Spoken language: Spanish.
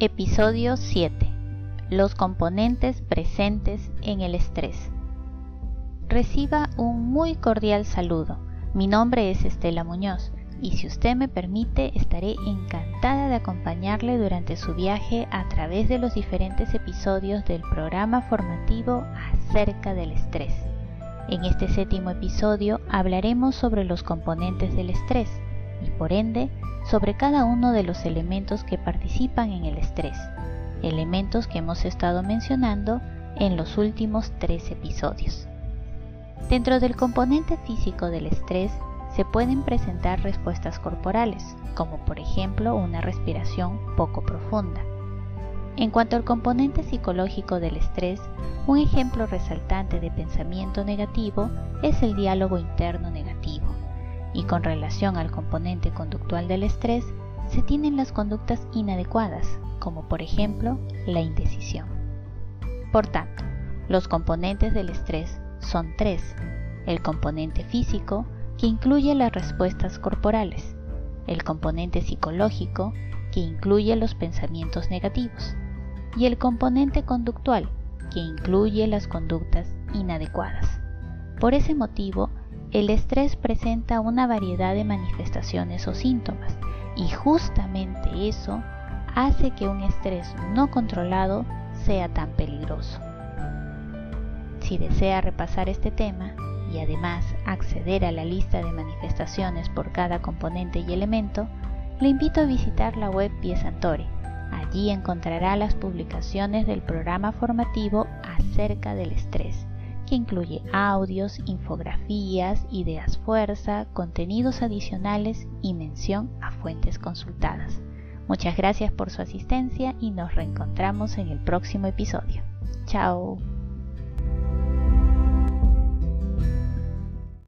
Episodio 7. Los componentes presentes en el estrés. Reciba un muy cordial saludo. Mi nombre es Estela Muñoz y si usted me permite estaré encantada de acompañarle durante su viaje a través de los diferentes episodios del programa formativo acerca del estrés. En este séptimo episodio hablaremos sobre los componentes del estrés y por ende sobre cada uno de los elementos que participan en el estrés, elementos que hemos estado mencionando en los últimos tres episodios. Dentro del componente físico del estrés se pueden presentar respuestas corporales, como por ejemplo una respiración poco profunda. En cuanto al componente psicológico del estrés, un ejemplo resaltante de pensamiento negativo es el diálogo interno negativo y con relación al componente conductual del estrés, se tienen las conductas inadecuadas, como por ejemplo la indecisión. Por tanto, los componentes del estrés son tres. El componente físico, que incluye las respuestas corporales. El componente psicológico, que incluye los pensamientos negativos. Y el componente conductual, que incluye las conductas inadecuadas. Por ese motivo, el estrés presenta una variedad de manifestaciones o síntomas y justamente eso hace que un estrés no controlado sea tan peligroso. Si desea repasar este tema y además acceder a la lista de manifestaciones por cada componente y elemento, le invito a visitar la web Piesantore. Allí encontrará las publicaciones del programa formativo acerca del estrés que incluye audios, infografías, ideas fuerza, contenidos adicionales y mención a fuentes consultadas. Muchas gracias por su asistencia y nos reencontramos en el próximo episodio. Chao.